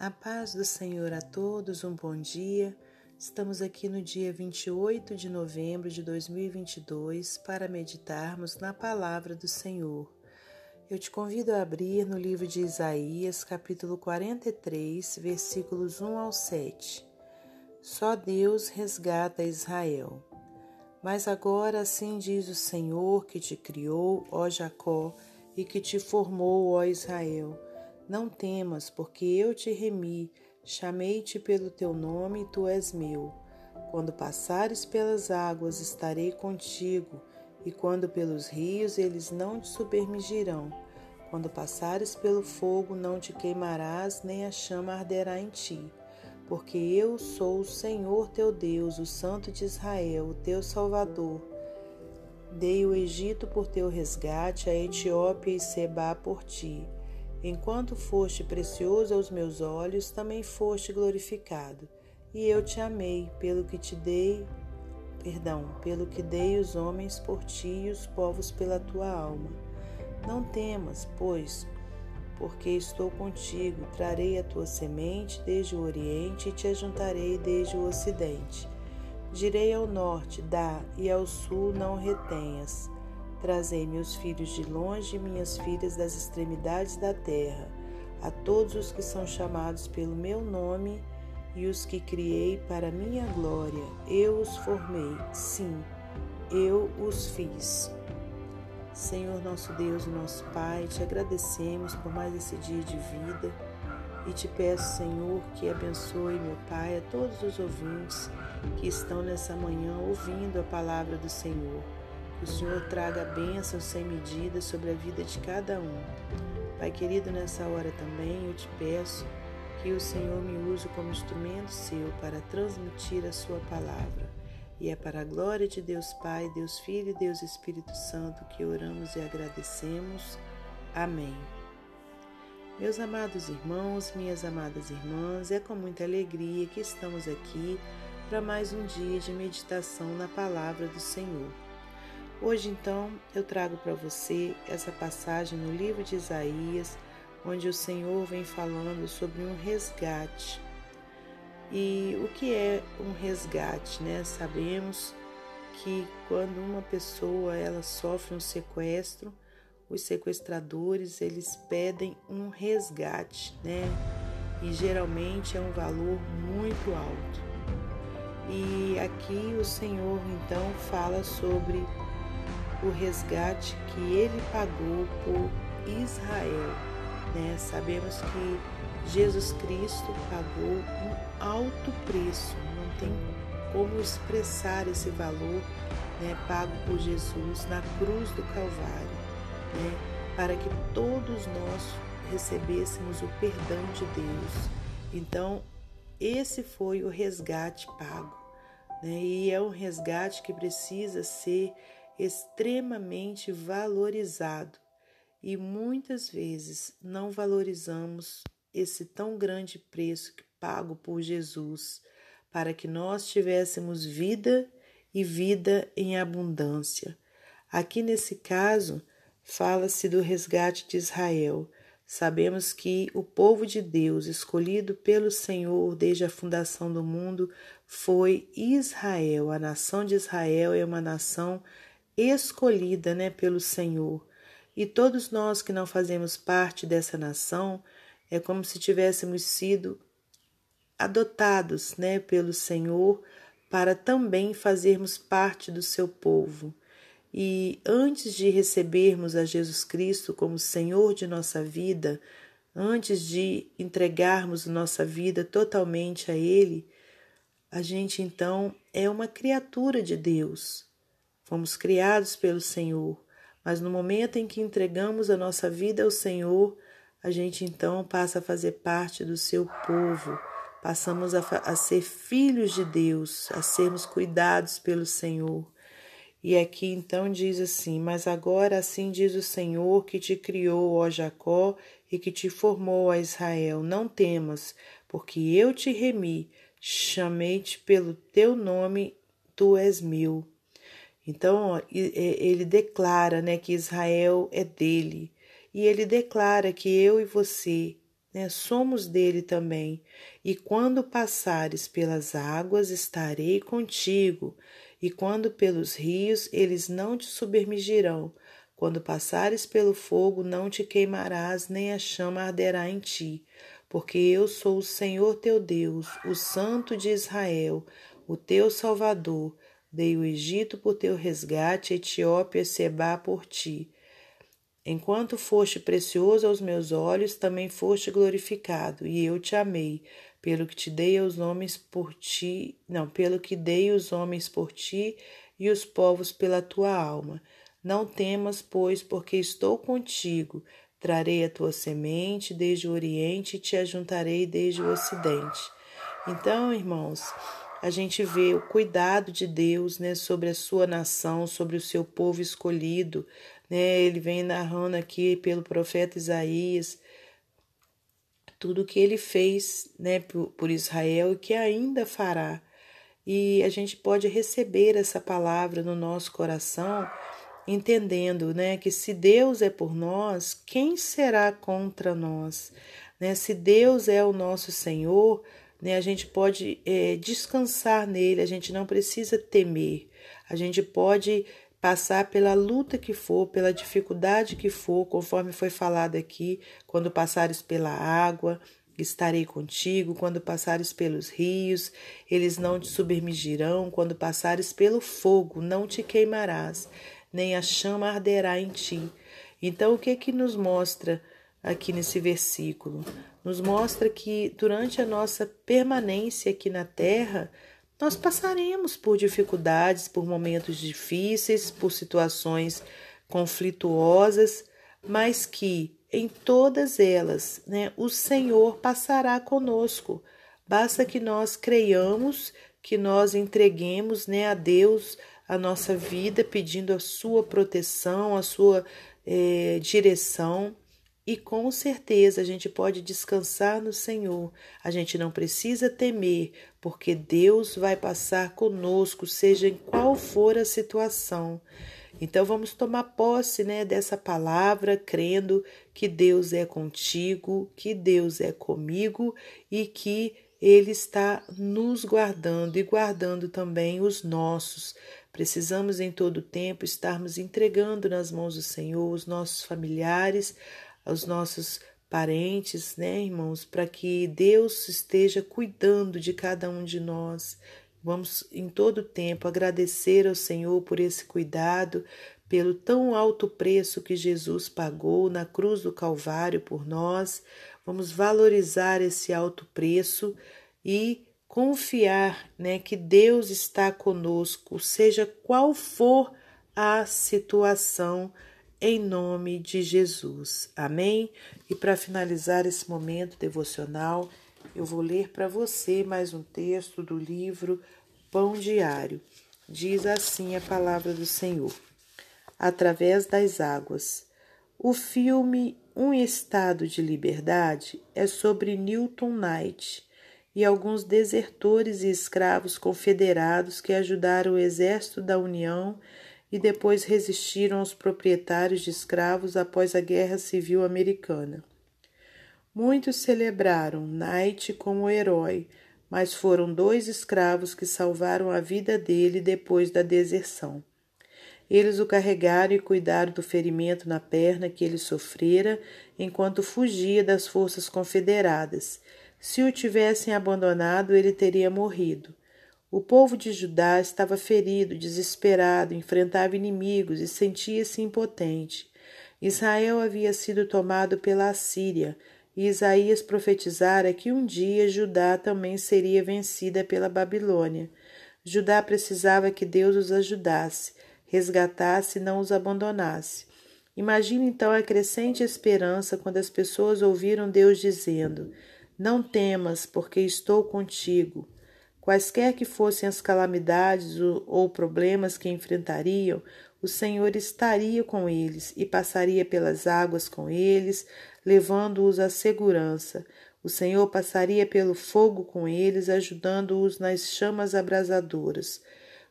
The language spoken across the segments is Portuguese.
A paz do Senhor a todos, um bom dia. Estamos aqui no dia 28 de novembro de 2022 para meditarmos na palavra do Senhor. Eu te convido a abrir no livro de Isaías, capítulo 43, versículos 1 ao 7. Só Deus resgata Israel. Mas agora assim diz o Senhor que te criou, ó Jacó, e que te formou, ó Israel não temas, porque eu te remi, chamei-te pelo teu nome e tu és meu. Quando passares pelas águas, estarei contigo, e quando pelos rios, eles não te submergirão. Quando passares pelo fogo, não te queimarás, nem a chama arderá em ti. Porque eu sou o Senhor teu Deus, o Santo de Israel, o teu Salvador. Dei o Egito por teu resgate, a Etiópia e Seba por ti. Enquanto foste precioso aos meus olhos, também foste glorificado. E eu te amei, pelo que te dei, perdão, pelo que dei os homens por ti e os povos pela tua alma. Não temas, pois, porque estou contigo, trarei a tua semente desde o oriente e te ajuntarei desde o ocidente. Direi ao norte, dá, e ao sul não retenhas. Trazei meus filhos de longe e minhas filhas das extremidades da terra, a todos os que são chamados pelo meu nome e os que criei para minha glória. Eu os formei, sim, eu os fiz. Senhor nosso Deus e nosso Pai, te agradecemos por mais esse dia de vida e te peço, Senhor, que abençoe, meu Pai, a todos os ouvintes que estão nessa manhã ouvindo a palavra do Senhor. O Senhor traga bênçãos sem medida sobre a vida de cada um. Pai querido, nessa hora também eu te peço que o Senhor me use como instrumento seu para transmitir a sua palavra. E é para a glória de Deus Pai, Deus Filho e Deus Espírito Santo que oramos e agradecemos. Amém. Meus amados irmãos, minhas amadas irmãs, é com muita alegria que estamos aqui para mais um dia de meditação na palavra do Senhor. Hoje, então, eu trago para você essa passagem no livro de Isaías, onde o Senhor vem falando sobre um resgate. E o que é um resgate, né? Sabemos que quando uma pessoa ela sofre um sequestro, os sequestradores eles pedem um resgate, né? E geralmente é um valor muito alto. E aqui o Senhor então fala sobre o resgate que ele pagou por Israel. Né? Sabemos que Jesus Cristo pagou um alto preço, não tem como expressar esse valor né, pago por Jesus na cruz do Calvário, né, para que todos nós recebêssemos o perdão de Deus. Então, esse foi o resgate pago. Né, e é um resgate que precisa ser extremamente valorizado e muitas vezes não valorizamos esse tão grande preço que pago por Jesus para que nós tivéssemos vida e vida em abundância. Aqui nesse caso, fala-se do resgate de Israel. Sabemos que o povo de Deus, escolhido pelo Senhor desde a fundação do mundo, foi Israel. A nação de Israel é uma nação escolhida né, pelo Senhor. E todos nós que não fazemos parte dessa nação, é como se tivéssemos sido adotados né, pelo Senhor para também fazermos parte do seu povo. E antes de recebermos a Jesus Cristo como Senhor de nossa vida, antes de entregarmos nossa vida totalmente a Ele, a gente então é uma criatura de Deus. Fomos criados pelo Senhor, mas no momento em que entregamos a nossa vida ao Senhor, a gente então passa a fazer parte do seu povo, passamos a, a ser filhos de Deus, a sermos cuidados pelo Senhor. E aqui então diz assim: Mas agora assim diz o Senhor que te criou, ó Jacó, e que te formou, ó Israel: Não temas, porque eu te remi, chamei-te pelo teu nome, tu és meu. Então, ele declara né, que Israel é dele. E ele declara que eu e você, né? Somos dele também. E quando passares pelas águas, estarei contigo, e quando pelos rios, eles não te submergirão. Quando passares pelo fogo, não te queimarás, nem a chama arderá em ti, porque eu sou o Senhor teu Deus, o Santo de Israel, o teu Salvador. Dei o Egito por teu resgate, Etiópia e Seba por ti. Enquanto foste precioso aos meus olhos, também foste glorificado, e eu te amei, pelo que te dei os homens por ti, não, pelo que dei os homens por ti e os povos pela tua alma. Não temas, pois, porque estou contigo. Trarei a tua semente desde o Oriente e te ajuntarei desde o Ocidente. Então, irmãos, a gente vê o cuidado de Deus né, sobre a sua nação, sobre o seu povo escolhido, né? Ele vem narrando aqui pelo profeta Isaías tudo o que ele fez, né, por, Israel e que ainda fará. E a gente pode receber essa palavra no nosso coração, entendendo, né, que se Deus é por nós, quem será contra nós? Né? Se Deus é o nosso Senhor, né, a gente pode é, descansar nele, a gente não precisa temer, a gente pode passar pela luta que for, pela dificuldade que for, conforme foi falado aqui, quando passares pela água, estarei contigo, quando passares pelos rios, eles não te submergirão, quando passares pelo fogo, não te queimarás, nem a chama arderá em ti. Então, o que que nos mostra aqui nesse versículo? Nos mostra que durante a nossa permanência aqui na terra, nós passaremos por dificuldades, por momentos difíceis, por situações conflituosas, mas que em todas elas, né, o Senhor passará conosco. Basta que nós creiamos, que nós entreguemos, né, a Deus a nossa vida, pedindo a sua proteção, a sua é, direção e com certeza a gente pode descansar no Senhor. A gente não precisa temer, porque Deus vai passar conosco, seja em qual for a situação. Então vamos tomar posse, né, dessa palavra, crendo que Deus é contigo, que Deus é comigo e que ele está nos guardando e guardando também os nossos. Precisamos em todo tempo estarmos entregando nas mãos do Senhor os nossos familiares, aos nossos parentes, né, irmãos, para que Deus esteja cuidando de cada um de nós. Vamos em todo tempo agradecer ao Senhor por esse cuidado, pelo tão alto preço que Jesus pagou na cruz do Calvário por nós. Vamos valorizar esse alto preço e confiar, né, que Deus está conosco, seja qual for a situação em nome de Jesus. Amém? E para finalizar esse momento devocional, eu vou ler para você mais um texto do livro Pão Diário. Diz assim a palavra do Senhor: Através das águas. O filme Um Estado de Liberdade é sobre Newton Knight e alguns desertores e escravos confederados que ajudaram o exército da União e depois resistiram aos proprietários de escravos após a Guerra Civil Americana. Muitos celebraram Knight como herói, mas foram dois escravos que salvaram a vida dele depois da deserção. Eles o carregaram e cuidaram do ferimento na perna que ele sofrera enquanto fugia das forças confederadas. Se o tivessem abandonado, ele teria morrido. O povo de Judá estava ferido, desesperado, enfrentava inimigos e sentia-se impotente. Israel havia sido tomado pela Assíria, e Isaías profetizara que um dia Judá também seria vencida pela Babilônia. Judá precisava que Deus os ajudasse, resgatasse e não os abandonasse. Imagine então a crescente esperança quando as pessoas ouviram Deus dizendo: Não temas, porque estou contigo. Quaisquer que fossem as calamidades ou problemas que enfrentariam, o Senhor estaria com eles e passaria pelas águas com eles, levando-os à segurança. O Senhor passaria pelo fogo com eles, ajudando-os nas chamas abrasadoras.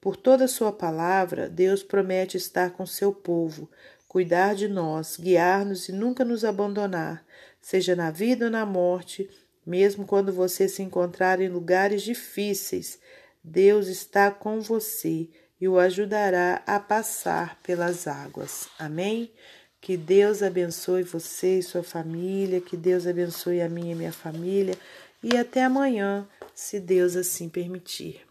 Por toda Sua palavra, Deus promete estar com seu povo, cuidar de nós, guiar-nos e nunca nos abandonar. seja na vida ou na morte, mesmo quando você se encontrar em lugares difíceis, Deus está com você e o ajudará a passar pelas águas. Amém? Que Deus abençoe você e sua família, que Deus abençoe a minha e minha família, e até amanhã, se Deus assim permitir.